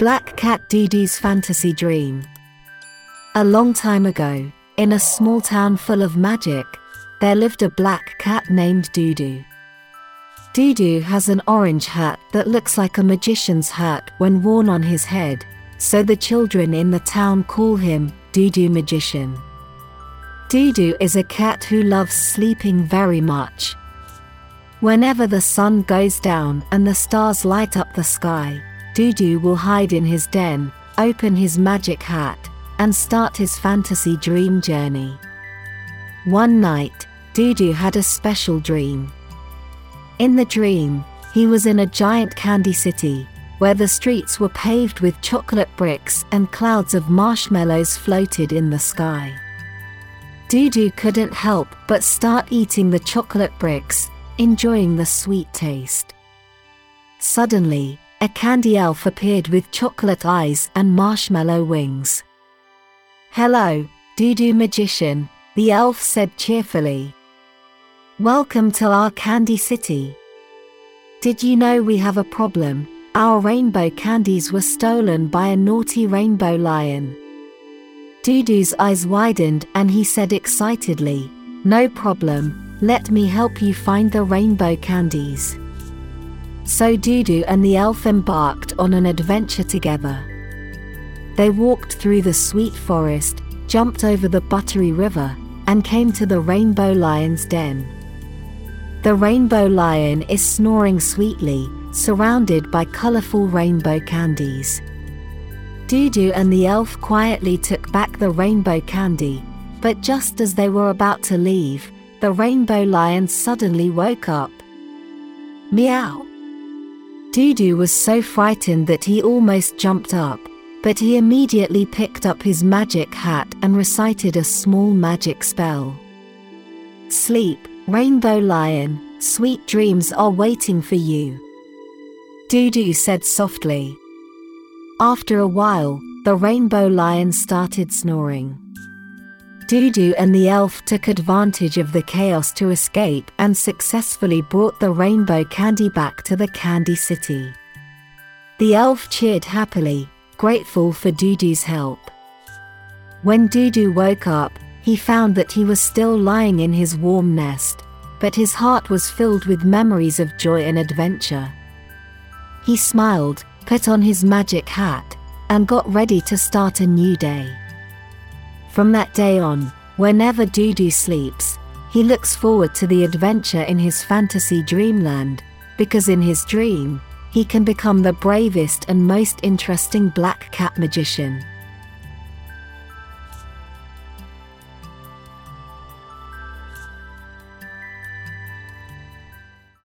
Black Cat Dudu's Fantasy Dream. A long time ago, in a small town full of magic, there lived a black cat named Dudu. Dudu has an orange hat that looks like a magician's hat when worn on his head, so the children in the town call him Dudu Magician. Dudu is a cat who loves sleeping very much. Whenever the sun goes down and the stars light up the sky, Dudu will hide in his den, open his magic hat, and start his fantasy dream journey. One night, Dudu had a special dream. In the dream, he was in a giant candy city, where the streets were paved with chocolate bricks and clouds of marshmallows floated in the sky. Dudu couldn't help but start eating the chocolate bricks, enjoying the sweet taste. Suddenly, a candy elf appeared with chocolate eyes and marshmallow wings. Hello, Dudu Magician, the elf said cheerfully. Welcome to our candy city. Did you know we have a problem? Our rainbow candies were stolen by a naughty rainbow lion. Dudu's eyes widened and he said excitedly, No problem, let me help you find the rainbow candies. So Dudu and the elf embarked on an adventure together. They walked through the sweet forest, jumped over the buttery river, and came to the rainbow lion's den. The rainbow lion is snoring sweetly, surrounded by colorful rainbow candies. Dudu and the elf quietly took back the rainbow candy, but just as they were about to leave, the rainbow lion suddenly woke up. Meow! Dudu was so frightened that he almost jumped up, but he immediately picked up his magic hat and recited a small magic spell. Sleep, Rainbow Lion, sweet dreams are waiting for you. Dudu said softly. After a while, the Rainbow Lion started snoring. Dudu and the elf took advantage of the chaos to escape and successfully brought the rainbow candy back to the Candy City. The elf cheered happily, grateful for Dudu's help. When Dudu woke up, he found that he was still lying in his warm nest, but his heart was filled with memories of joy and adventure. He smiled, put on his magic hat, and got ready to start a new day. From that day on, whenever Dudu sleeps, he looks forward to the adventure in his fantasy dreamland, because in his dream, he can become the bravest and most interesting black cat magician.